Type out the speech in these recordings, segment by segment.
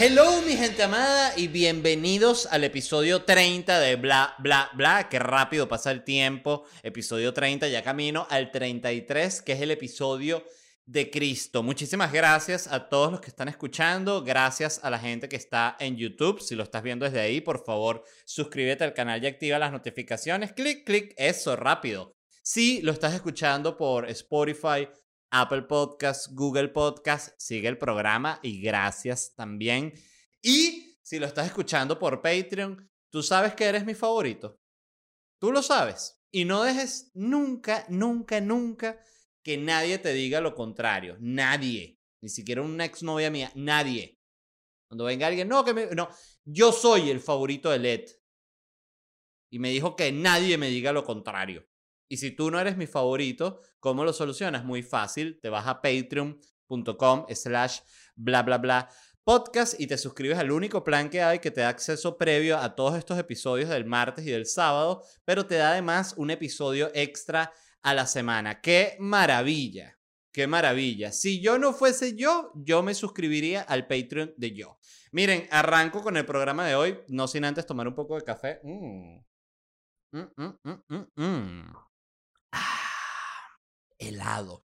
Hello mi gente amada y bienvenidos al episodio 30 de Bla Bla Bla. Qué rápido pasa el tiempo. Episodio 30, ya camino al 33, que es el episodio de Cristo. Muchísimas gracias a todos los que están escuchando. Gracias a la gente que está en YouTube. Si lo estás viendo desde ahí, por favor, suscríbete al canal y activa las notificaciones. Clic, clic, eso, rápido. Si lo estás escuchando por Spotify, Apple Podcast, Google Podcast, sigue el programa y gracias también. Y si lo estás escuchando por Patreon, tú sabes que eres mi favorito. Tú lo sabes. Y no dejes nunca, nunca, nunca que nadie te diga lo contrario. Nadie. Ni siquiera una exnovia mía. Nadie. Cuando venga alguien, no, que me, no, yo soy el favorito de Led. Y me dijo que nadie me diga lo contrario. Y si tú no eres mi favorito, ¿cómo lo solucionas? Muy fácil. Te vas a patreon.com slash bla bla bla podcast y te suscribes al único plan que hay que te da acceso previo a todos estos episodios del martes y del sábado, pero te da además un episodio extra a la semana. ¡Qué maravilla! ¡Qué maravilla! Si yo no fuese yo, yo me suscribiría al Patreon de yo. Miren, arranco con el programa de hoy, no sin antes tomar un poco de café. Mm. Mm, mm, ah, helado.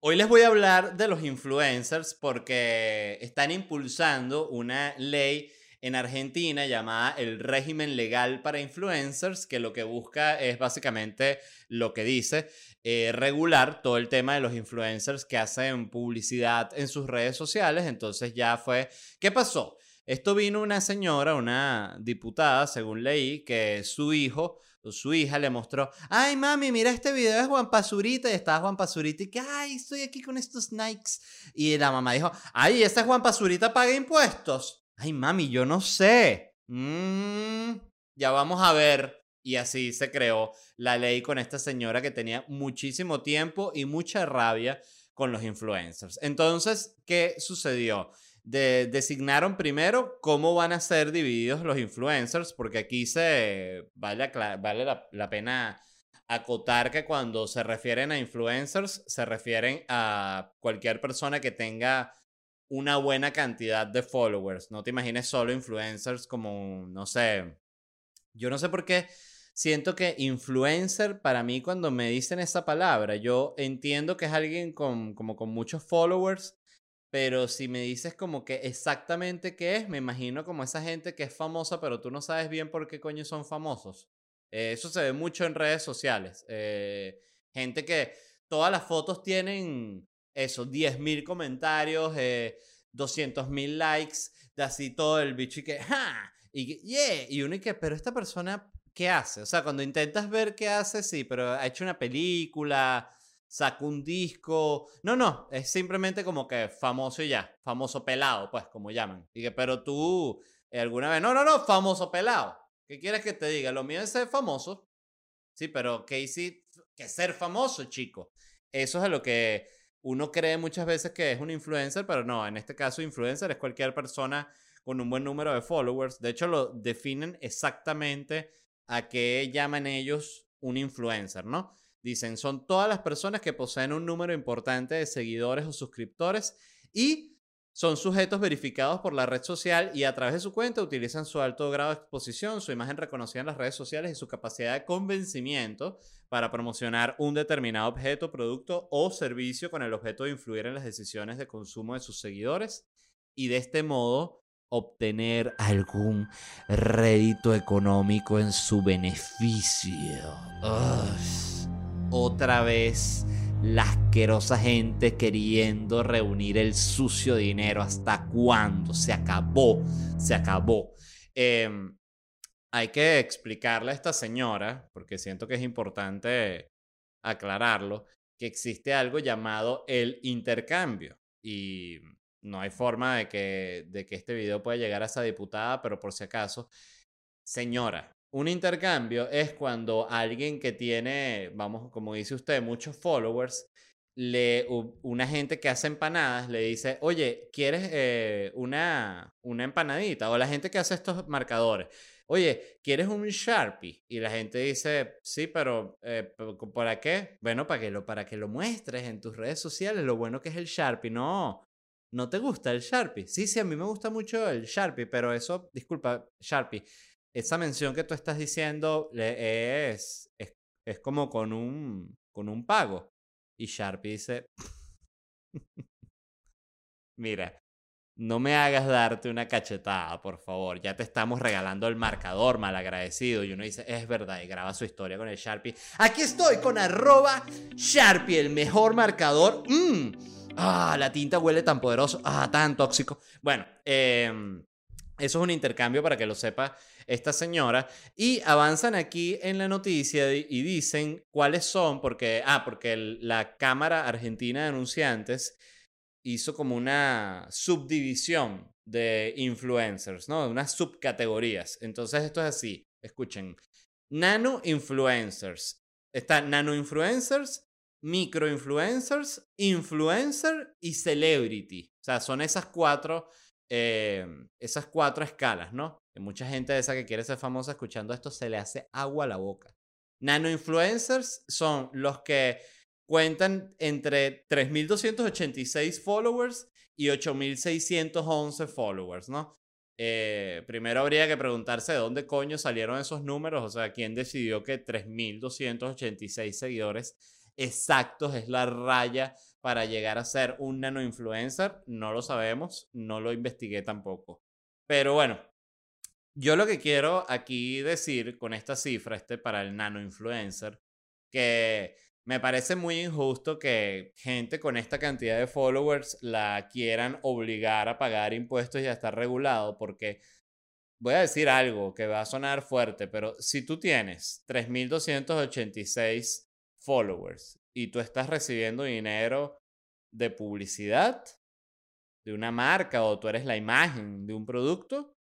Hoy les voy a hablar de los influencers porque están impulsando una ley en Argentina llamada el régimen legal para influencers, que lo que busca es básicamente lo que dice, eh, regular todo el tema de los influencers que hacen publicidad en sus redes sociales. Entonces ya fue, ¿qué pasó? Esto vino una señora, una diputada, según leí, que su hijo su hija le mostró, ay mami, mira este video de Juan Pazurita y estaba Juan Pazurita y que, ay, estoy aquí con estos Nikes. Y la mamá dijo, ay, ¿ese Juan Pazurita paga impuestos? Ay, mami, yo no sé. Mm, ya vamos a ver. Y así se creó la ley con esta señora que tenía muchísimo tiempo y mucha rabia con los influencers. Entonces, ¿qué sucedió? Designaron primero cómo van a ser divididos los influencers, porque aquí se vale, vale la pena acotar que cuando se refieren a influencers, se refieren a cualquier persona que tenga una buena cantidad de followers. No te imagines solo influencers como, no sé, yo no sé por qué siento que influencer para mí cuando me dicen esa palabra, yo entiendo que es alguien con, como con muchos followers, pero si me dices como que exactamente qué es, me imagino como esa gente que es famosa, pero tú no sabes bien por qué coño son famosos. Eh, eso se ve mucho en redes sociales. Eh, gente que todas las fotos tienen eso, 10.000 comentarios, eh, 200.000 likes, de así todo el bicho y que, ¡ja! Y, yeah, y uno y que, pero esta persona, ¿qué hace? O sea, cuando intentas ver qué hace, sí, pero ha hecho una película, sacó un disco. No, no, es simplemente como que famoso y ya, famoso pelado, pues, como llaman. Y que, pero tú, eh, alguna vez, no, no, no, famoso pelado. ¿Qué quieres que te diga? Lo mío es ser famoso. Sí, pero ¿qué hiciste? Que ser famoso, chico. Eso es lo que uno cree muchas veces que es un influencer, pero no, en este caso influencer es cualquier persona con un buen número de followers. De hecho, lo definen exactamente a qué llaman ellos un influencer, ¿no? Dicen, son todas las personas que poseen un número importante de seguidores o suscriptores y son sujetos verificados por la red social y a través de su cuenta utilizan su alto grado de exposición, su imagen reconocida en las redes sociales y su capacidad de convencimiento para promocionar un determinado objeto, producto o servicio con el objeto de influir en las decisiones de consumo de sus seguidores y de este modo obtener algún rédito económico en su beneficio. Otra vez la asquerosa gente queriendo reunir el sucio dinero. ¿Hasta cuándo? Se acabó, se acabó. Em, hay que explicarle a esta señora, porque siento que es importante aclararlo, que existe algo llamado el intercambio. Y no hay forma de que, de que este video pueda llegar a esa diputada, pero por si acaso, señora, un intercambio es cuando alguien que tiene, vamos, como dice usted, muchos followers, una gente que hace empanadas le dice, oye, ¿quieres eh, una, una empanadita? O la gente que hace estos marcadores, oye, ¿quieres un Sharpie? Y la gente dice, sí, pero eh, ¿para qué? Bueno, para que, lo, para que lo muestres en tus redes sociales, lo bueno que es el Sharpie. No, ¿No te gusta el Sharpie? Sí, sí, a mí me gusta mucho el Sharpie, pero eso, disculpa, Sharpie, esa mención que tú estás diciendo es, es, es como con un, con un pago. Y Sharpie dice, mira, no me hagas darte una cachetada, por favor. Ya te estamos regalando el marcador, malagradecido. Y uno dice, es verdad, y graba su historia con el Sharpie. Aquí estoy con arroba Sharpie, el mejor marcador. Mm. Ah, la tinta huele tan poderoso. Ah, tan tóxico. Bueno, em, eso es un intercambio para que lo sepa esta señora. Y avanzan aquí en la noticia y dicen cuáles son, porque, ah, porque la Cámara Argentina de Anunciantes hizo como una subdivisión de influencers, ¿no? Unas subcategorías. Entonces esto es así, escuchen. Nano influencers. Está nano influencers, micro influencers, influencer y celebrity. O sea, son esas cuatro, eh, esas cuatro escalas, ¿no? Mucha gente de esa que quiere ser famosa escuchando esto se le hace agua a la boca. Nano influencers son los que cuentan entre 3.286 followers y 8.611 followers, ¿no? Eh, primero habría que preguntarse de dónde coño salieron esos números, o sea, quién decidió que 3.286 seguidores exactos es la raya para llegar a ser un nano influencer, no lo sabemos, no lo investigué tampoco. Pero bueno, yo lo que quiero aquí decir con esta cifra, este para el nano influencer, que me parece muy injusto que gente con esta cantidad de followers la quieran obligar a pagar impuestos y a estar regulado, porque voy a decir algo que va a sonar fuerte, pero si tú tienes 3.286 followers y tú estás recibiendo dinero de publicidad de una marca o tú eres la imagen de un producto,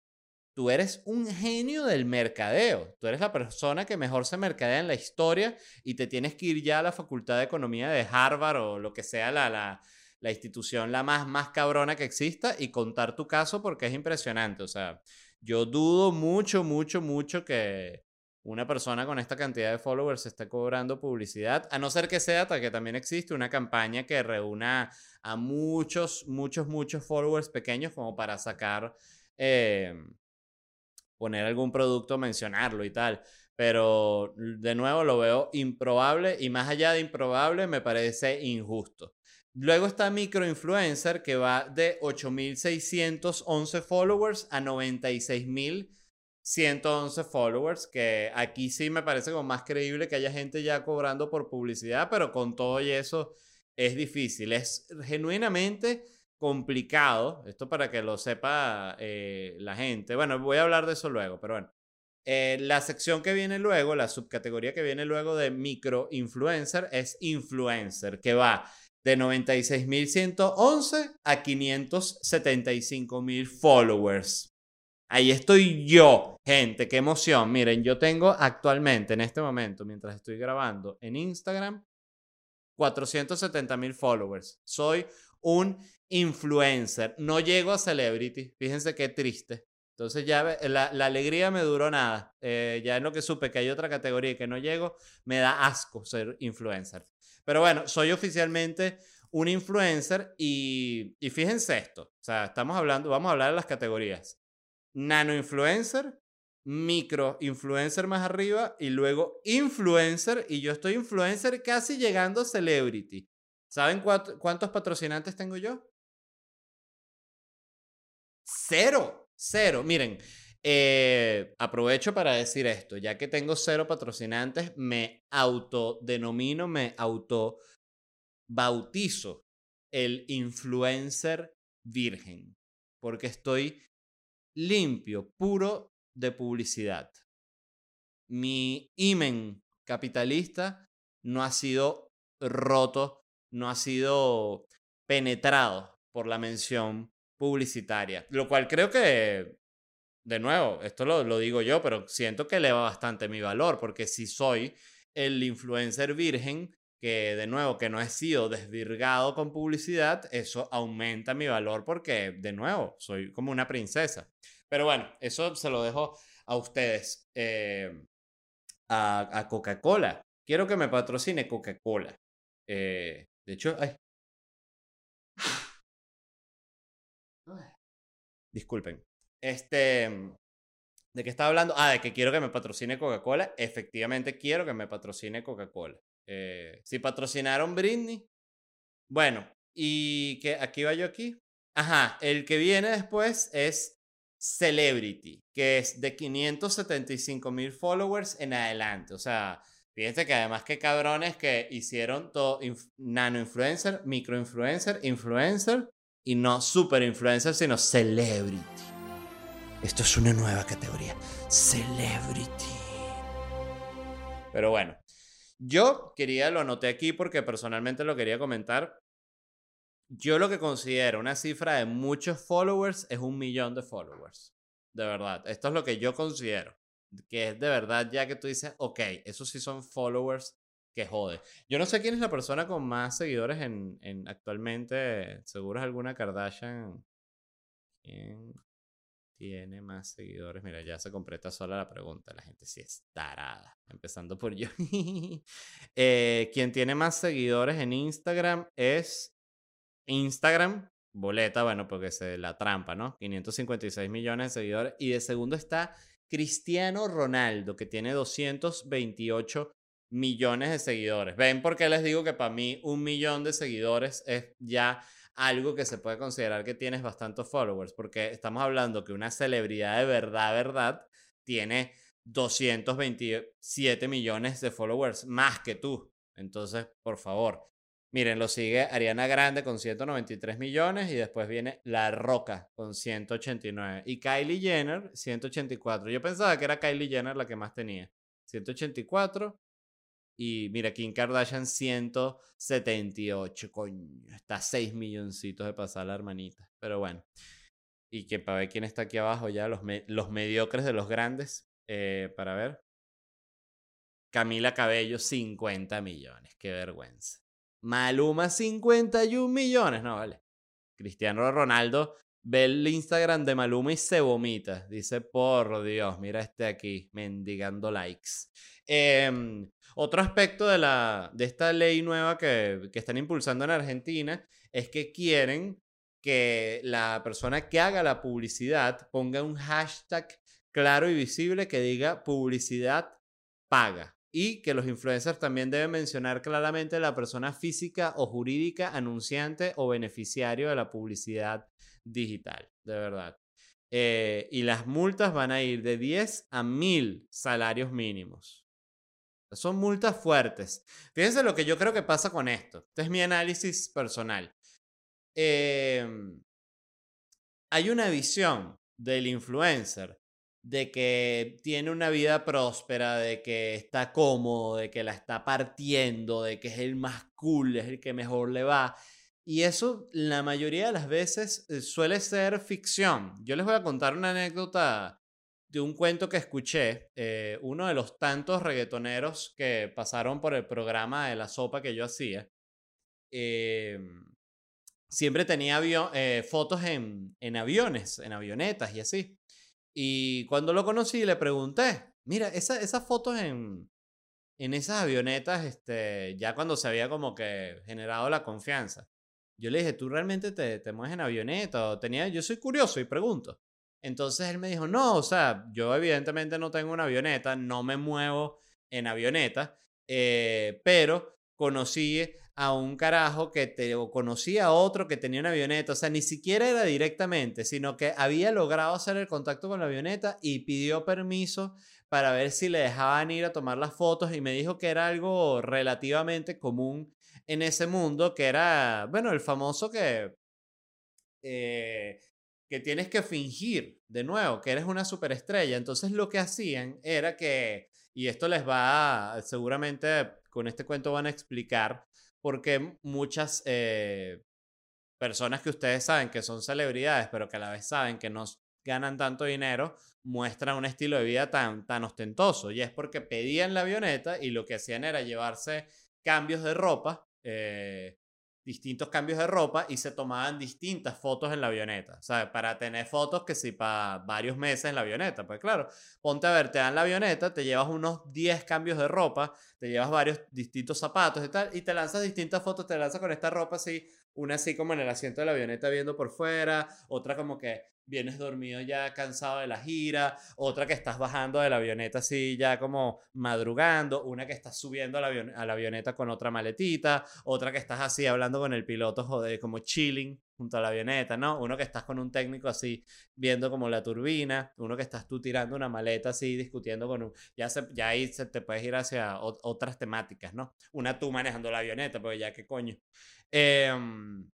tú eres un genio del mercadeo. Tú eres la persona que mejor se mercadea en la historia y te tienes que ir ya a la Facultad de Economía de Harvard o lo que sea la, la, la institución la más, más cabrona que exista y contar tu caso porque es impresionante. O sea, yo dudo mucho, mucho, mucho que una persona con esta cantidad de followers esté cobrando publicidad, a no ser que sea, que también existe una campaña que reúna a muchos, muchos, muchos followers pequeños como para sacar... Eh, poner algún producto, mencionarlo y tal. Pero de nuevo lo veo improbable y más allá de improbable me parece injusto. Luego está Microinfluencer que va de 8.611 followers a 96.111 followers, que aquí sí me parece como más creíble que haya gente ya cobrando por publicidad, pero con todo y eso es difícil. Es genuinamente complicado, esto para que lo sepa eh, la gente, bueno, voy a hablar de eso luego, pero bueno, eh, la sección que viene luego, la subcategoría que viene luego de micro influencer es influencer, que va de 96.111 a 575.000 followers. Ahí estoy yo, gente, qué emoción. Miren, yo tengo actualmente, en este momento, mientras estoy grabando en Instagram, 470.000 followers. Soy un influencer. No llego a celebrity. Fíjense qué triste. Entonces ya la, alegría me duró nada. Eh, ya en lo que supe que hay otra categoría y que no llego, me da asco ser influencer. Pero bueno, soy oficialmente un influencer y, y fíjense esto. O sea, estamos hablando, vamos a hablar de las categorías. Nano influencer, micro influencer más arriba y luego influencer y yo estoy influencer casi llegando a celebrity. ¿Saben cuántos patrocinantes tengo yo? Cero, cero. Miren, eh, aprovecho para decir esto, ya que tengo cero patrocinantes, me autodenomino, me auto bautizo el influencer virgen, porque estoy limpio, puro de publicidad. Mi imen capitalista no ha sido roto, no ha sido penetrado por la mención publicitaria. Lo cual creo que, de nuevo, esto lo, digo yo, pero siento que eleva bastante mi valor, porque si soy el influencer virgen, que de nuevo, que no he sido desvirgado con publicidad, eso aumenta mi valor porque, de nuevo, soy como una princesa. Pero bueno, eso se lo dejo a ustedes. Eh, a, a Coca-Cola. Quiero que me patrocine Coca-Cola. Eh, de hecho, ay, Disculpen. Este, ¿de qué estaba hablando? Ah, de que quiero que me patrocine Coca-Cola. Efectivamente quiero que me patrocine Coca-Cola. Eh, si patrocinaron Britney, bueno, y que aquí va yo aquí. Ajá, el que viene después es Celebrity, que es de 575 mil followers en adelante. O sea, fíjense que además que cabrones que hicieron todo nano influencer, micro influencer, influencer y no super influencer, sino celebrity. Esto es una nueva categoría, celebrity. Pero bueno, yo quería, lo anoté aquí porque personalmente lo quería comentar. Yo lo que considero una cifra de muchos followers es un millón de followers. De verdad. Esto es lo que yo considero. Que es de verdad ya que tú dices, ok, esos sí son followers que jode. Yo no sé quién es la persona con más seguidores en, en actualmente. Seguro es alguna Kardashian. ¿Quién tiene más seguidores? Mira, ya se completa sola la pregunta. La gente sí es tarada. Empezando por yo. eh, quien tiene más seguidores en Instagram es Instagram, boleta, bueno, porque es la trampa, ¿no? 556 millones de seguidores. Y de segundo está Cristiano Ronaldo, que tiene 228 millones de seguidores. ¿Ven por qué les digo que para mí un millón de seguidores es ya algo que se puede considerar que tienes bastantes followers? Porque estamos hablando que una celebridad de verdad, verdad, tiene 227 millones de followers más que tú. Entonces, por favor, Miren, lo sigue Ariana Grande con 193 millones y después viene La Roca con 189 y Kylie Jenner 184. Yo pensaba que era Kylie Jenner la que más tenía. 184 y mira, Kim Kardashian 178. Coño, está 6 milloncitos de pasar la hermanita. Pero bueno. Y que para ver quién está aquí abajo ya, los, los mediocres de los grandes. Eh, para ver. Camila Cabello, 50 millones. Qué vergüenza. Maluma 51 millones. No, vale. Cristiano Ronaldo ve el Instagram de Maluma y se vomita. Dice, por Dios, mira este aquí, mendigando likes. Em, otro aspecto de, la, de esta ley nueva que, que están impulsando en Argentina es que quieren que la persona que haga la publicidad ponga un hashtag claro y visible que diga publicidad paga y que los influencers también deben mencionar claramente la persona física o jurídica, anunciante o beneficiario de la publicidad digital, de verdad. Eh, y las multas van a ir de 10 a 1000 salarios mínimos. Son multas fuertes. Fíjense lo que yo creo que pasa con esto. Este es mi análisis personal. Em, hay una visión del influencer de que tiene una vida próspera, de que está cómodo, de que la está partiendo, de que es el más cool, es el que mejor le va. Y eso la mayoría de las veces eh, suele ser ficción. Yo les voy a contar una anécdota de un cuento que escuché. Eh, uno de los tantos reggaetoneros que pasaron por el programa de la sopa que yo hacía. Em, siempre tenía eh, fotos en, en aviones, en avionetas y así. Y cuando lo conocí le pregunté, mira, esa, esas fotos en, en esas avionetas, este, ya cuando se había como que generado la confianza. Yo le dije, ¿tú realmente te, te mueves en avioneta? O tenía, yo soy curioso y pregunto. Entonces él me dijo, no, o sea, yo evidentemente no tengo una avioneta, no me muevo en avioneta, eh, pero conocí a un carajo que te, o conocía a otro que tenía una avioneta, o sea, ni siquiera era directamente, sino que había logrado hacer el contacto con la avioneta y pidió permiso para ver si le dejaban ir a tomar las fotos y me dijo que era algo relativamente común en ese mundo, que era, bueno, el famoso que, eh, que tienes que fingir de nuevo, que eres una superestrella. Entonces lo que hacían era que, y esto les va, seguramente con este cuento van a explicar, porque muchas eh, personas que ustedes saben que son celebridades, pero que a la vez saben que no ganan tanto dinero, muestran un estilo de vida tan, tan ostentoso. Y es porque pedían la avioneta y lo que hacían era llevarse cambios de ropa, eh, distintos cambios de ropa y se tomaban distintas fotos en la avioneta. Sea, para tener fotos que si para varios meses en la avioneta. Pues claro, ponte a ver, te dan la avioneta, te llevas unos 10 cambios de ropa, te llevas varios distintos zapatos y tal, y te lanzas distintas fotos, te lanzas con esta ropa así, una así como en el asiento de la avioneta viendo por fuera, otra como que vienes dormido ya cansado de la gira, otra que estás bajando de la avioneta así ya como madrugando, una que estás subiendo a la, a la avioneta con otra maletita, otra que estás así hablando con el piloto joder, como chilling junto a la avioneta, ¿no? Uno que estás con un técnico así viendo como la turbina, uno que estás tú tirando una maleta así discutiendo con un... Ya, se, ya ahí se te puedes ir hacia otras temáticas, ¿no? Una tú manejando la avioneta, porque ya qué coño. Em,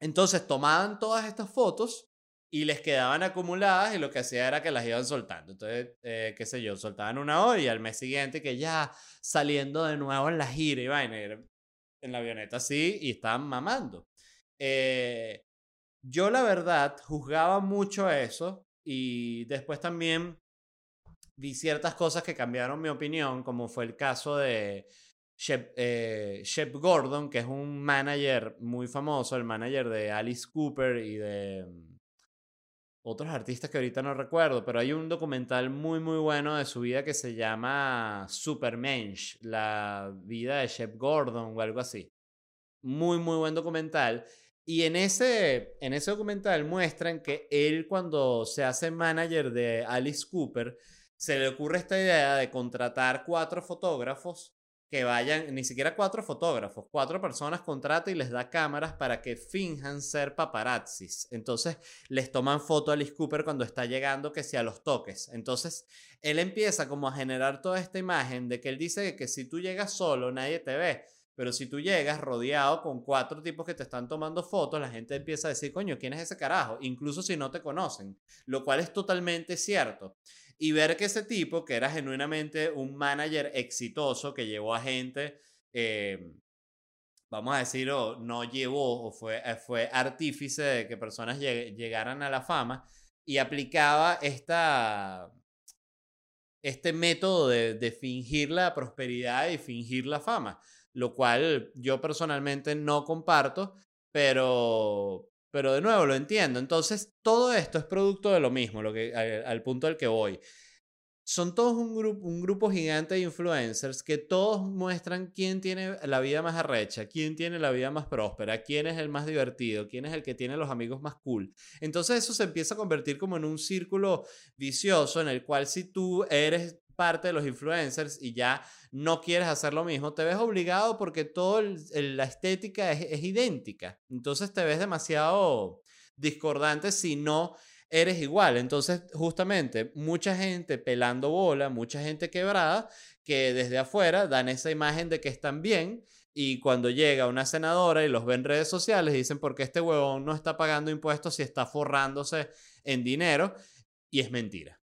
entonces tomaban todas estas fotos y les quedaban acumuladas y lo que hacía era que las iban soltando. Entonces, eh, qué sé yo, soltaban una hora y al mes siguiente que ya saliendo de nuevo en la gira y vaina, en la avioneta así y estaban mamando. Eh, yo la verdad juzgaba mucho eso y después también vi ciertas cosas que cambiaron mi opinión, como fue el caso de Shep, eh, Shep Gordon, que es un manager muy famoso, el manager de Alice Cooper y de otros artistas que ahorita no recuerdo, pero hay un documental muy muy bueno de su vida que se llama Supermensch, la vida de Shep Gordon o algo así. Muy muy buen documental. Y en ese, en ese documental muestran que él cuando se hace manager de Alice Cooper, se le ocurre esta idea de contratar cuatro fotógrafos que vayan, ni siquiera cuatro fotógrafos, cuatro personas contrata y les da cámaras para que finjan ser paparazzis. Entonces les toman foto a Alice Cooper cuando está llegando que sea los toques. Entonces él empieza como a generar toda esta imagen de que él dice que si tú llegas solo nadie te ve. Pero si tú llegas rodeado con cuatro tipos que te están tomando fotos, la gente empieza a decir, coño, ¿quién es ese carajo? Incluso si no te conocen. Lo cual es totalmente cierto y ver que ese tipo, que era genuinamente un manager exitoso que llevó a gente, eh, vamos a decir, no llevó o fue, eh, fue artífice de que personas llegaran a la fama y aplicaba esta, este método de, de fingir la prosperidad y fingir la fama, lo cual yo personalmente no comparto, pero, pero de nuevo, lo entiendo. Entonces, todo esto es producto de lo mismo, lo que, al, punto al que voy. Son todos un, grupo un grupo gigante de influencers que todos muestran quién tiene la vida más arrecha, quién tiene la vida más próspera, quién es el más divertido, quién es el que tiene los amigos más cool. Entonces eso se empieza a convertir como en un círculo vicioso en el cual si tú eres parte de los influencers y ya no quieres hacer lo mismo, te ves obligado porque toda la estética es, idéntica. Entonces te ves demasiado discordante si no eres igual. Entonces, justamente, mucha gente pelando bola, mucha gente quebrada, que desde afuera dan esa imagen de que están bien. Y cuando llega una senadora y los ven en redes sociales, dicen, porque este huevón no está pagando impuestos y está forrándose en dinero. Y es mentira.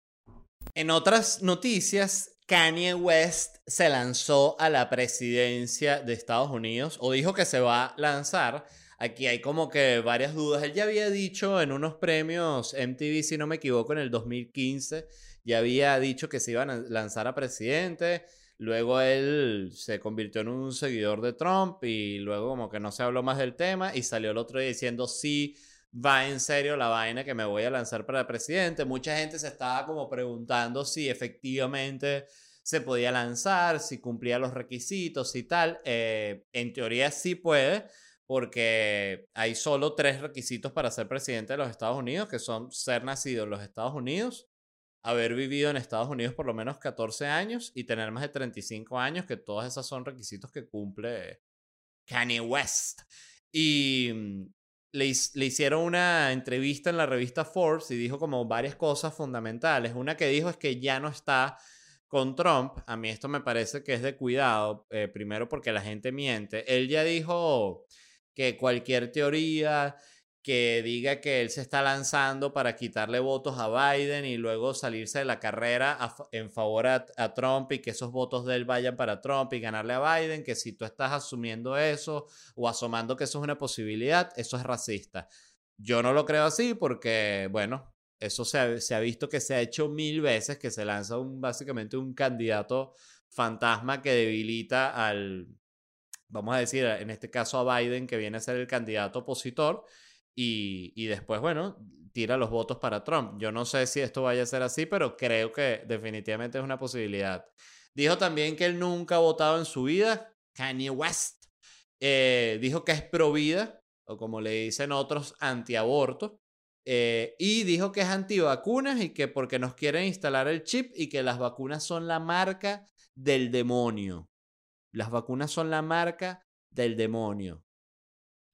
En otras noticias, Kanye West se lanzó a la presidencia de Estados Unidos o dijo que se va a lanzar. Aquí hay como que varias dudas. Él ya había dicho en unos premios MTV, si no me equivoco, en el 2015, ya había dicho que se iba a lanzar a presidente. Luego él se convirtió en un seguidor de Trump y luego como que no se habló más del tema y salió el otro día diciendo sí va en serio la vaina que me voy a lanzar para presidente. Mucha gente se estaba como preguntando si efectivamente se podía lanzar, si cumplía los requisitos y tal. Eh, en teoría sí puede, porque hay solo tres requisitos para ser presidente de los Estados Unidos, que son ser nacido en los Estados Unidos, haber vivido en Estados Unidos por lo menos 14 años y tener más de 35 años, que todos esos son requisitos que cumple Kanye West. Y le, hicieron una entrevista en la revista Forbes y dijo como varias cosas fundamentales. Una que dijo es que ya no está con Trump. A mí esto me parece que es de cuidado, eh, primero porque la gente miente. Él ya dijo que cualquier teoría que diga que él se está lanzando para quitarle votos a Biden y luego salirse de la carrera en favor a, Trump y que esos votos de él vayan para Trump y ganarle a Biden, que si tú estás asumiendo eso o asomando que eso es una posibilidad, eso es racista. Yo no lo creo así porque, bueno, eso se ha, se ha visto que se ha hecho mil veces, que se lanza un, básicamente un candidato fantasma que debilita al, vamos a decir, en este caso a Biden, que viene a ser el candidato opositor y, después, bueno, tira los votos para Trump. Yo no sé si esto vaya a ser así, pero creo que definitivamente es una posibilidad. Dijo también que él nunca ha votado en su vida. Kanye West eh, dijo que es pro vida, o como le dicen otros, antiaborto. Eh, y dijo que es antivacunas y que porque nos quieren instalar el chip y que las vacunas son la marca del demonio. Las vacunas son la marca del demonio.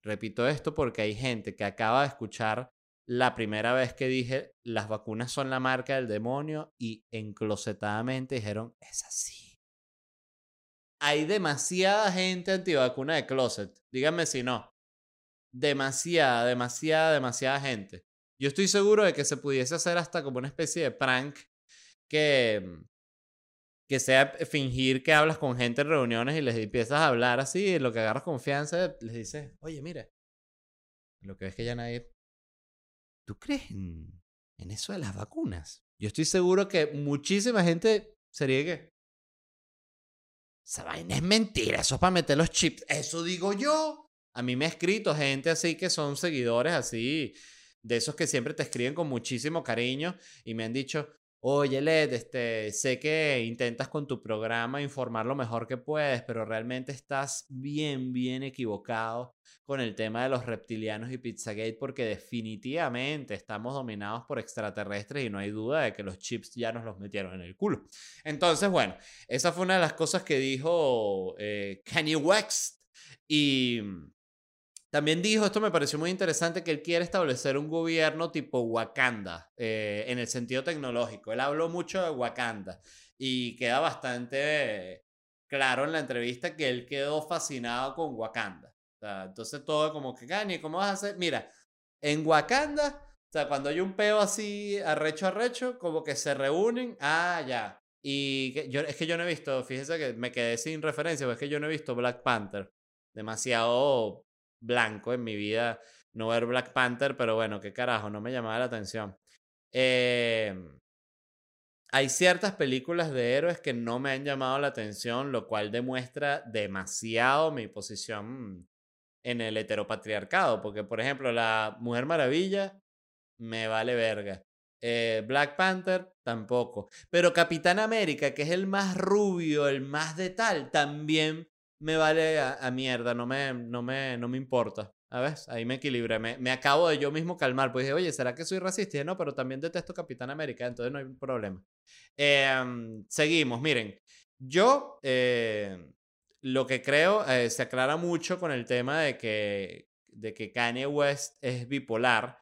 Repito esto porque hay gente que acaba de escuchar la primera vez que dije las vacunas son la marca del demonio y enclosetadamente dijeron es así. Hay demasiada gente antivacuna de closet. Díganme si no. Demasiada, demasiada, demasiada gente. Yo estoy seguro de que se pudiese hacer hasta como una especie de prank que, mm, que sea fingir que hablas con gente en reuniones y les empiezas a hablar así, lo que agarras confianza, les dices, oye, mire, lo que ves que ya nadie... ¿Tú crees en, en eso de las vacunas? Yo estoy seguro que muchísima gente sería que... Esa vaina es mentira, eso es para meter los chips. Eso digo yo. A mí me ha escrito gente así que son seguidores así de esos que siempre te escriben con muchísimo cariño y me han dicho, oye Led, este, sé que intentas con tu programa informar lo mejor que puedes, pero realmente estás bien, bien equivocado con el tema de los reptilianos y Pizzagate porque definitivamente estamos dominados por extraterrestres y no hay duda de que los chips ya nos los metieron en el culo. Entonces, bueno, esa fue una de las cosas que dijo eh, Kanye West y también dijo, esto me pareció muy interesante, que él quiere establecer un gobierno tipo Wakanda, eh, en el sentido tecnológico. Él habló mucho de Wakanda y queda bastante claro en la entrevista que él quedó fascinado con Wakanda. entonces todo como que, Gani, ¿cómo vas a hacer? Mira, en Wakanda, o sea, cuando hay un peo así arrecho arrecho, como que se reúnen, ah, ya. Y yo, es que yo no he visto, fíjese que me quedé sin referencia, porque es que yo no he visto Black Panther. Demasiado blanco en mi vida no ver Black Panther, pero bueno, qué carajo, no me llamaba la atención. Em, hay ciertas películas de héroes que no me han llamado la atención, lo cual demuestra demasiado mi posición en el heteropatriarcado, porque por ejemplo la Mujer Maravilla me vale verga. Eh, Black Panther tampoco. Pero Capitán América, que es el más rubio, el más de tal, también me vale a, mierda, no me, no, me, no me importa. A ver, ahí me equilibré. Me, me, acabo de yo mismo calmar. Pues dije, oye, ¿será que soy racista? Y no, pero también detesto Capitán América, entonces no hay problema. Em, seguimos, miren. Yo eh, lo que creo eh, se aclara mucho con el tema de que, de que Kanye West es bipolar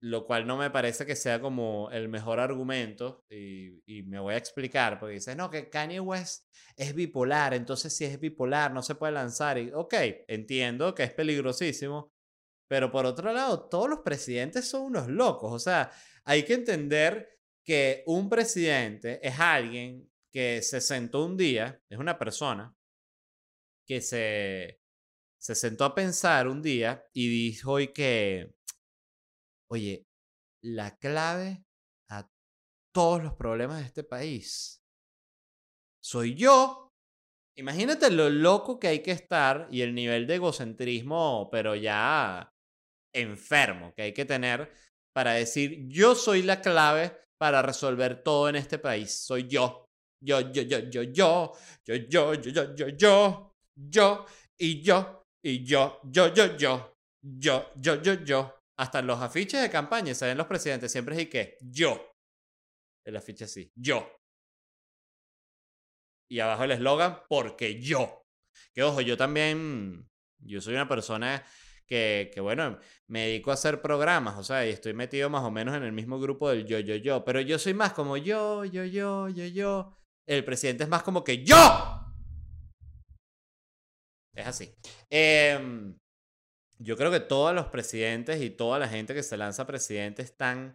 lo cual no me parece que sea como el mejor argumento y, y, me voy a explicar, porque dice, no, que Kanye West es bipolar, entonces si es bipolar no se puede lanzar. Y, ok, entiendo que es peligrosísimo, pero por otro lado, todos los presidentes son unos locos, o sea, hay que entender que un presidente es alguien que se sentó un día, es una persona que se, se sentó a pensar un día y dijo hoy que Oye, la clave a todos los problemas de este país soy yo. Imagínate lo loco que hay que estar y el nivel de egocentrismo, pero ya enfermo que hay que tener para decir yo soy la clave para resolver todo en este país. Soy yo. Yo, yo, yo, yo, yo, yo, yo, yo, yo, yo, yo, yo, y yo, y yo, yo, yo, yo, yo, yo, yo, yo. Hasta en los afiches de campaña se ven los presidentes siempre es y que yo. El afiche así, yo. Y abajo el eslogan, porque yo. Que ojo, yo también, yo soy una persona que, que, bueno, me dedico a hacer programas, o sea, y estoy metido más o menos en el mismo grupo del yo, yo, yo. Pero yo soy más como yo, yo, yo, yo, yo. El presidente es más como que yo. Es así. Eh, yo creo que todos los presidentes y toda la gente que se lanza presidente están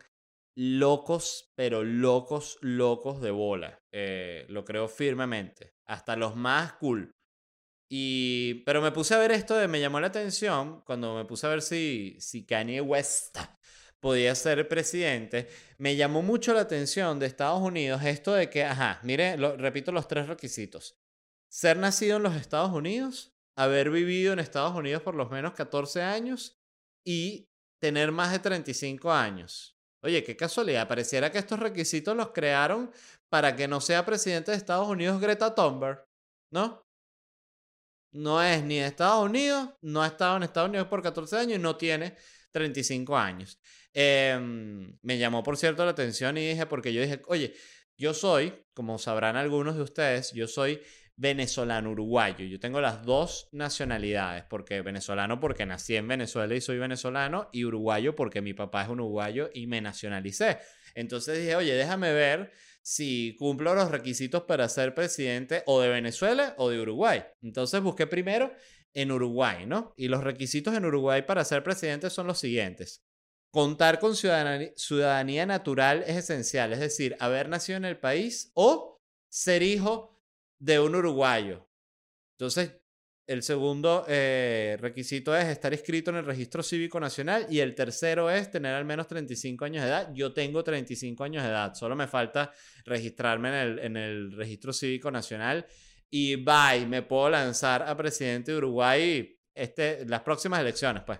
locos, pero locos, locos de bola. Eh, lo creo firmemente. Hasta los más cool. Y, pero me puse a ver esto de, me llamó la atención cuando me puse a ver si, si Kanye West podía ser presidente. Me llamó mucho la atención de Estados Unidos esto de que, ajá, mire, lo, repito los tres requisitos. Ser nacido en los Estados Unidos, haber vivido en Estados Unidos por los menos 14 años y tener más de 35 años. Oye, qué casualidad, pareciera que estos requisitos los crearon para que no sea presidente de Estados Unidos Greta Thunberg, ¿no? no es ni de Estados Unidos, no ha estado en Estados Unidos por 14 años y no tiene 35 años. Em, me llamó, por cierto, la atención y dije, porque yo dije, oye, yo soy, como sabrán algunos de ustedes, yo soy venezolano uruguayo. Yo tengo las dos nacionalidades, porque venezolano porque nací en Venezuela y soy venezolano, y uruguayo porque mi papá es un uruguayo y me nacionalicé. Entonces dije, oye, déjame ver si cumplo los requisitos para ser presidente o de Venezuela o de Uruguay. Entonces busqué primero en Uruguay, ¿no? Y los requisitos en Uruguay para ser presidente son los siguientes. Contar con ciudadanía, natural es esencial, es decir, haber nacido en el país o ser hijo de un uruguayo. Entonces, el segundo eh, requisito es estar inscrito en el registro cívico nacional y el tercero es tener al menos 35 años de edad. Yo tengo 35 años de edad, solo me falta registrarme en el, en el registro cívico nacional y bye, me puedo lanzar a presidente de Uruguay este, las próximas elecciones, pues.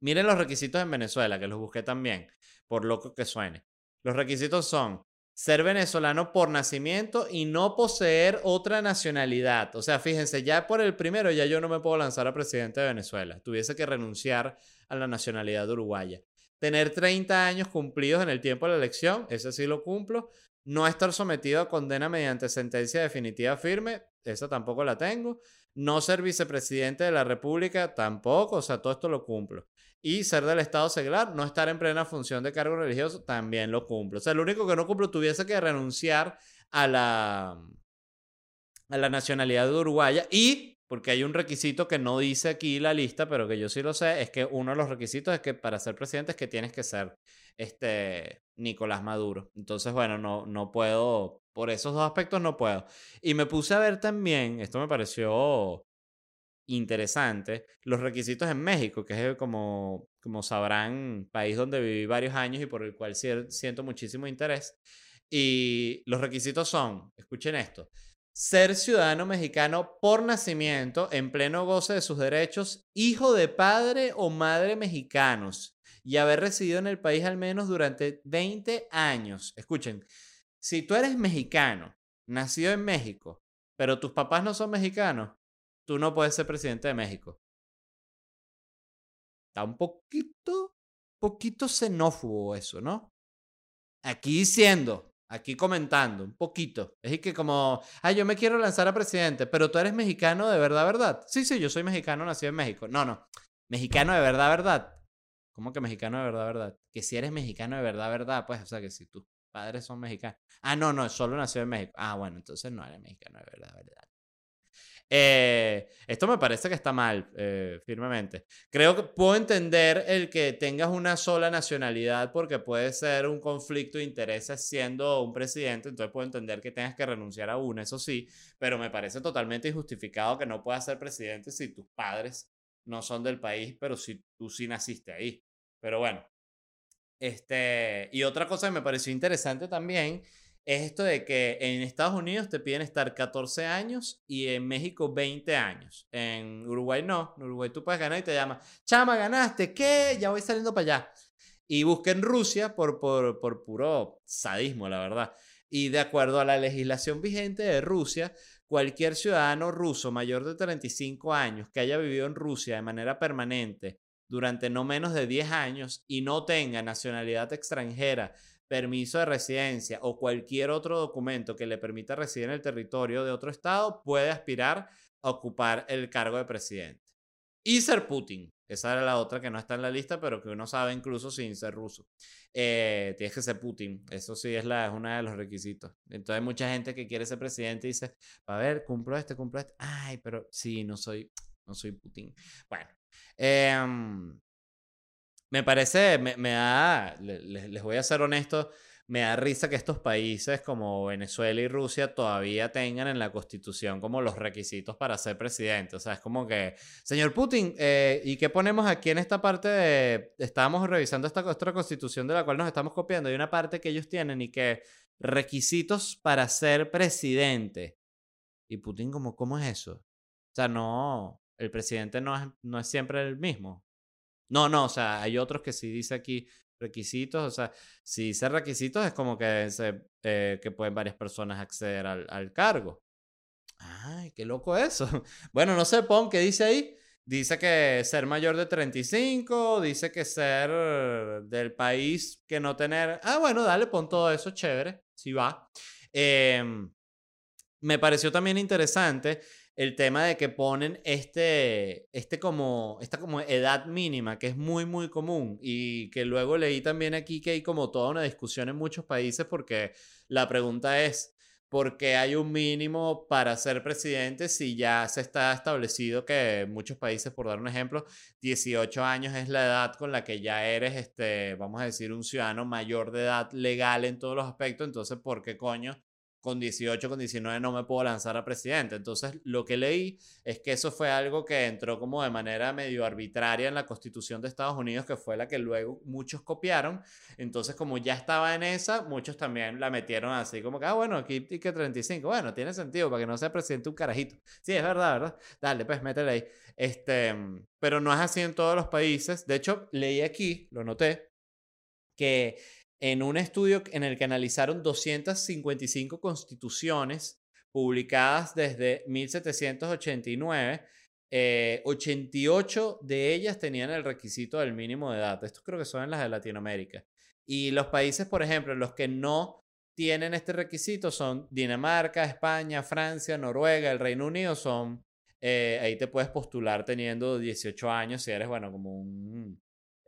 Miren los requisitos en Venezuela, que los busqué también, por loco que suene. Los requisitos son ser venezolano por nacimiento y no poseer otra nacionalidad. O sea, fíjense, ya por el primero ya yo no me puedo lanzar a presidente de Venezuela. Tuviese que renunciar a la nacionalidad uruguaya. Tener 30 años cumplidos en el tiempo de la elección, ese sí lo cumplo. No estar sometido a condena mediante sentencia definitiva firme, esa tampoco la tengo. No ser vicepresidente de la República, tampoco, o sea, todo esto lo cumplo. Y ser del Estado seglar, no estar en plena función de cargo religioso, también lo cumplo. O sea, lo único que no cumplo tuviese que renunciar a la, a la nacionalidad de uruguaya y porque hay un requisito que no dice aquí la lista, pero que yo sí lo sé, es que uno de los requisitos es que para ser presidente es que tienes que ser este Nicolás Maduro. Entonces, bueno, no, no puedo, por esos dos aspectos no puedo. Y me puse a ver también, esto me pareció interesante los requisitos en México, que es como, como sabrán, país donde viví varios años y por el cual siento muchísimo interés. Y los requisitos son, escuchen esto, ser ciudadano mexicano por nacimiento, en pleno goce de sus derechos, hijo de padre o madre mexicanos y haber residido en el país al menos durante 20 años. Escuchen, si tú eres mexicano, nacido en México, pero tus papás no son mexicanos, tú no puedes ser presidente de México. Está un poquito, poquito xenófobo eso, ¿no? Aquí diciendo, aquí comentando, un poquito. Es que como, ay, yo me quiero lanzar a presidente, pero tú eres mexicano de verdad, ¿verdad? Sí, sí, yo soy mexicano, nacido en México. No, no, mexicano de verdad, ¿verdad? ¿Cómo que mexicano de verdad, verdad? Que si eres mexicano de verdad, verdad, pues, o sea, que si tus padres son mexicanos. Ah, no, no, solo nació en México. Ah, bueno, entonces no eres mexicano de verdad, verdad. Eh, esto me parece que está mal, eh, firmemente. Creo que puedo entender el que tengas una sola nacionalidad porque puede ser un conflicto de intereses siendo un presidente, entonces puedo entender que tengas que renunciar a una, eso sí, pero me parece totalmente injustificado que no puedas ser presidente si tus padres no son del país, pero si tú sí naciste ahí. Pero bueno. Este, y otra cosa que me pareció interesante también es esto de que en Estados Unidos te piden estar 14 años y en México 20 años. En Uruguay no. En Uruguay tú puedes ganar y te llaman, chama, ganaste, ¿qué? Ya voy saliendo para allá. Y busquen Rusia por, por, por puro sadismo, la verdad. Y de acuerdo a la legislación vigente de Rusia, cualquier ciudadano ruso mayor de 35 años que haya vivido en Rusia de manera permanente durante no menos de 10 años y no tenga nacionalidad extranjera permiso de residencia o cualquier otro documento que le permita residir en el territorio de otro estado, puede aspirar a ocupar el cargo de presidente. Y ser Putin. Esa era la otra que no está en la lista, pero que uno sabe incluso sin ser ruso. Eh, tienes que ser Putin. Eso sí es, la, es uno de los requisitos. Entonces hay mucha gente que quiere ser presidente y dice, a ver, cumplo este, cumplo este. Ay, pero sí, no soy, no soy Putin. Bueno. Eh, me parece, me, da, les, voy a ser honesto, me da risa que estos países como Venezuela y Rusia todavía tengan en la constitución como los requisitos para ser presidente. O sea, es como que, señor Putin, eh, ¿y qué ponemos aquí en esta parte de, estábamos revisando esta otra constitución de la cual nos estamos copiando, hay una parte que ellos tienen y que requisitos para ser presidente. Y Putin como, ¿cómo es eso? O sea, no, el presidente no es, no es siempre el mismo. No, no, o sea, hay otros que sí dice aquí requisitos, o sea, si dice requisitos es como que, se, eh, que pueden varias personas acceder al, cargo. Ay, qué loco eso. Bueno, no sé, Pon, ¿qué dice ahí? Dice que ser mayor de 35, dice que ser del país que no tener... Ah, bueno, dale, pon todo eso, chévere, si va. Em, me pareció también interesante el tema de que ponen este, este como, esta como edad mínima, que es muy, muy común y que luego leí también aquí que hay como toda una discusión en muchos países porque la pregunta es, porque hay un mínimo para ser presidente si ya se está establecido que en muchos países, por dar un ejemplo, 18 años es la edad con la que ya eres, este, vamos a decir, un ciudadano mayor de edad legal en todos los aspectos, entonces, ¿por qué coño con 18, con 19 no me puedo lanzar a presidente. Entonces, lo que leí es que eso fue algo que entró como de manera medio arbitraria en la constitución de Estados Unidos, que fue la que luego muchos copiaron. Entonces, como ya estaba en esa, muchos también la metieron así, como que, ah, bueno, aquí que 35. Bueno, tiene sentido para que no sea presidente un carajito. Sí, es verdad, ¿verdad? Dale, pues métele ahí. Este, pero no es así en todos los países. De hecho, leí aquí, lo noté, que en un estudio en el que analizaron 255 constituciones publicadas desde 1789, 88 eh, de ellas tenían el requisito del mínimo de edad. Estos creo que son las de Latinoamérica. Y los países, por ejemplo, los que no tienen este requisito son Dinamarca, España, Francia, Noruega, el Reino Unido son... Eh, ahí te puedes postular teniendo 18 años si eres, bueno, como un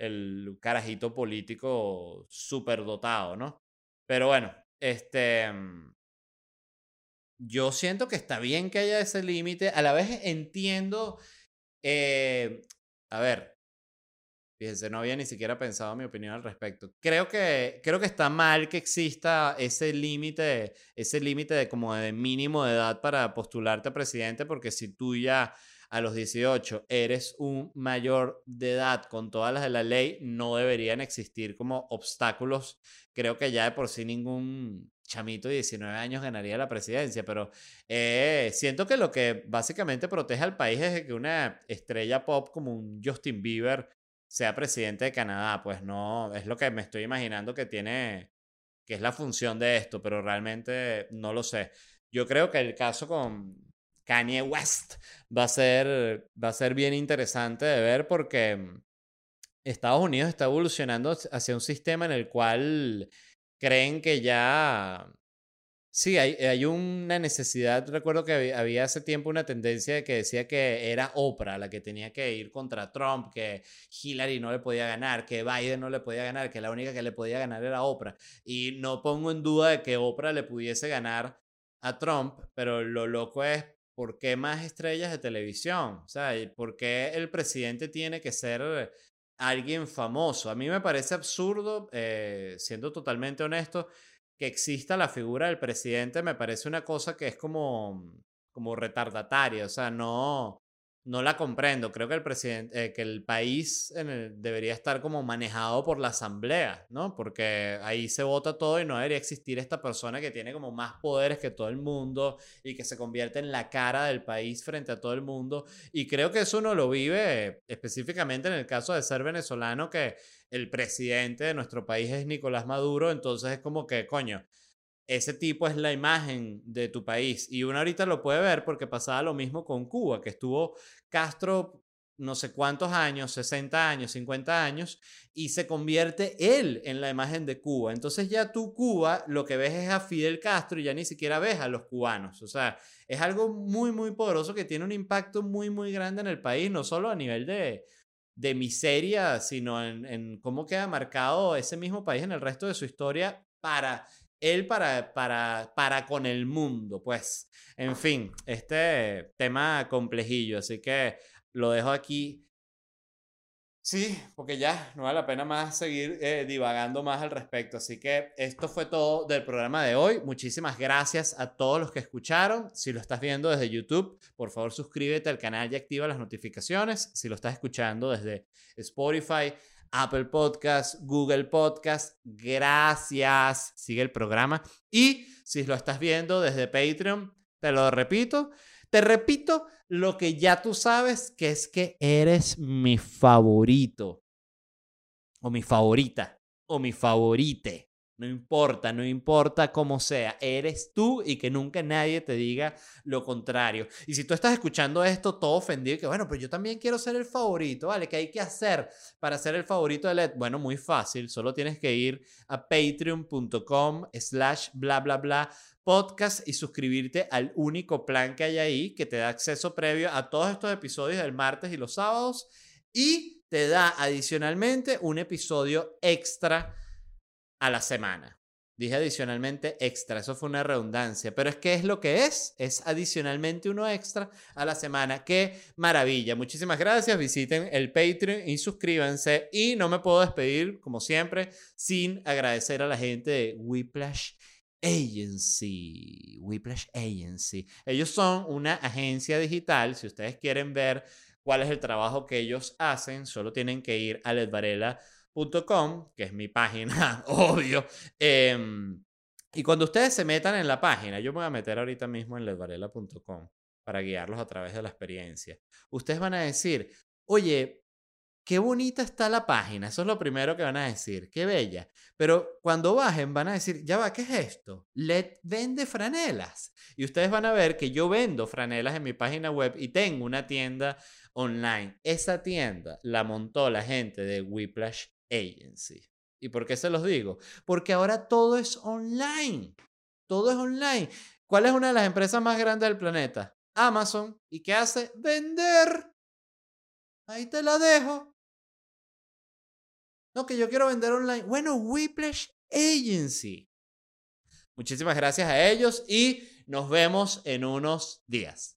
el carajito político súper dotado, ¿no? Pero bueno, este... Mm, yo siento que está bien que haya ese límite. A la vez entiendo... Eh, a ver, fíjense, no había ni siquiera pensado mi opinión al respecto. Creo que, creo que está mal que exista ese límite, ese límite de como de mínimo de edad para postularte a presidente, porque si tú ya a los 18 eres un mayor de edad con todas las de la ley, no deberían existir como obstáculos. Creo que ya de por sí ningún chamito de 19 años ganaría la presidencia, pero eh, siento que lo que básicamente protege al país es que una estrella pop como un Justin Bieber sea presidente de Canadá, pues no, es lo que me estoy imaginando que tiene, que es la función de esto, pero realmente no lo sé. Yo creo que el caso con, Kanye West va a ser, va a ser bien interesante de ver porque Estados Unidos está evolucionando hacia un sistema en el cual creen que ya... Sí, hay, hay una necesidad. Recuerdo que había, hace tiempo una tendencia que decía que era Oprah la que tenía que ir contra Trump, que Hillary no le podía ganar, que Biden no le podía ganar, que la única que le podía ganar era Oprah. Y no pongo en duda de que Oprah le pudiese ganar a Trump, pero lo loco es ¿por qué más estrellas de televisión? O sea, ¿por qué el presidente tiene que ser alguien famoso? A mí me parece absurdo, eh, siendo totalmente honesto, exista la figura del presidente, me parece una cosa que es como, como retardataria, o sea, no, no la comprendo. Creo que el presidente, eh, que el país debería estar como manejado por la asamblea, ¿no? Porque ahí se vota todo y no debería existir esta persona que tiene como más poderes que todo el mundo y que se convierte en la cara del país frente a todo el mundo. Y creo que eso uno lo vive específicamente en el caso de ser venezolano, que el presidente de nuestro país es Nicolás Maduro, entonces es como que, coño ese tipo es la imagen de tu país. Y uno ahorita lo puede ver porque pasaba lo mismo con Cuba, que estuvo Castro no sé cuántos años, 60 años, 50 años, y se convierte él en la imagen de Cuba. Entonces ya tú Cuba lo que ves es a Fidel Castro y ya ni siquiera ves a los cubanos. O sea, es algo muy, muy poderoso que tiene un impacto muy, muy grande en el país, no solo a nivel de, de miseria, sino en, en cómo queda marcado ese mismo país en el resto de su historia para él para, para, para con el mundo, pues. En fin, este tema complejillo, así que lo dejo aquí. Sí, porque ya no vale la pena más seguir eh, divagando más al respecto. Así que esto fue todo del programa de hoy. Muchísimas gracias a todos los que escucharon. Si lo estás viendo desde YouTube, por favor suscríbete al canal y activa las notificaciones. Si lo estás escuchando desde Spotify, Apple Podcast, Google Podcast. Gracias. Sigue el programa. Y si lo estás viendo desde Patreon, te lo repito. Te repito lo que ya tú sabes, que es que eres mi favorito. O mi favorita. O mi favorite. No importa, no importa cómo sea, eres tú y que nunca nadie te diga lo contrario. Y si tú estás escuchando esto todo ofendido, que bueno, pero yo también quiero ser el favorito, ¿vale? ¿Qué hay que hacer para ser el favorito de LED? Bueno, muy fácil, solo tienes que ir a patreon.com slash bla bla bla podcast y suscribirte al único plan que hay ahí que te da acceso previo a todos estos episodios del martes y los sábados y te da adicionalmente un episodio extra a la semana. Dije adicionalmente extra, eso fue una redundancia, pero es que es lo que es, es adicionalmente uno extra a la semana. Qué maravilla, muchísimas gracias, visiten el Patreon y suscríbanse y no me puedo despedir como siempre sin agradecer a la gente de Whiplash Agency, Whiplash Agency. Ellos son una agencia digital, si ustedes quieren ver cuál es el trabajo que ellos hacen, solo tienen que ir a ledvarela.com que es mi página, obvio. Em, y cuando ustedes se metan en la página, yo me voy a meter ahorita mismo en ledvarela.com para guiarlos a través de la experiencia. Ustedes van a decir, oye, qué bonita está la página. Eso es lo primero que van a decir, qué bella. Pero cuando bajen van a decir, ya va, ¿qué es esto? LED vende franelas. Y ustedes van a ver que yo vendo franelas en mi página web y tengo una tienda online. Esa tienda la montó la gente de Whiplash Agency. ¿Y por qué se los digo? Porque ahora todo es online. Todo es online. ¿Cuál es una de las empresas más grandes del planeta? Amazon. ¿Y qué hace? Vender. Ahí te la dejo. No, que yo quiero vender online. Bueno, Whiplash Agency. Muchísimas gracias a ellos y nos vemos en unos días.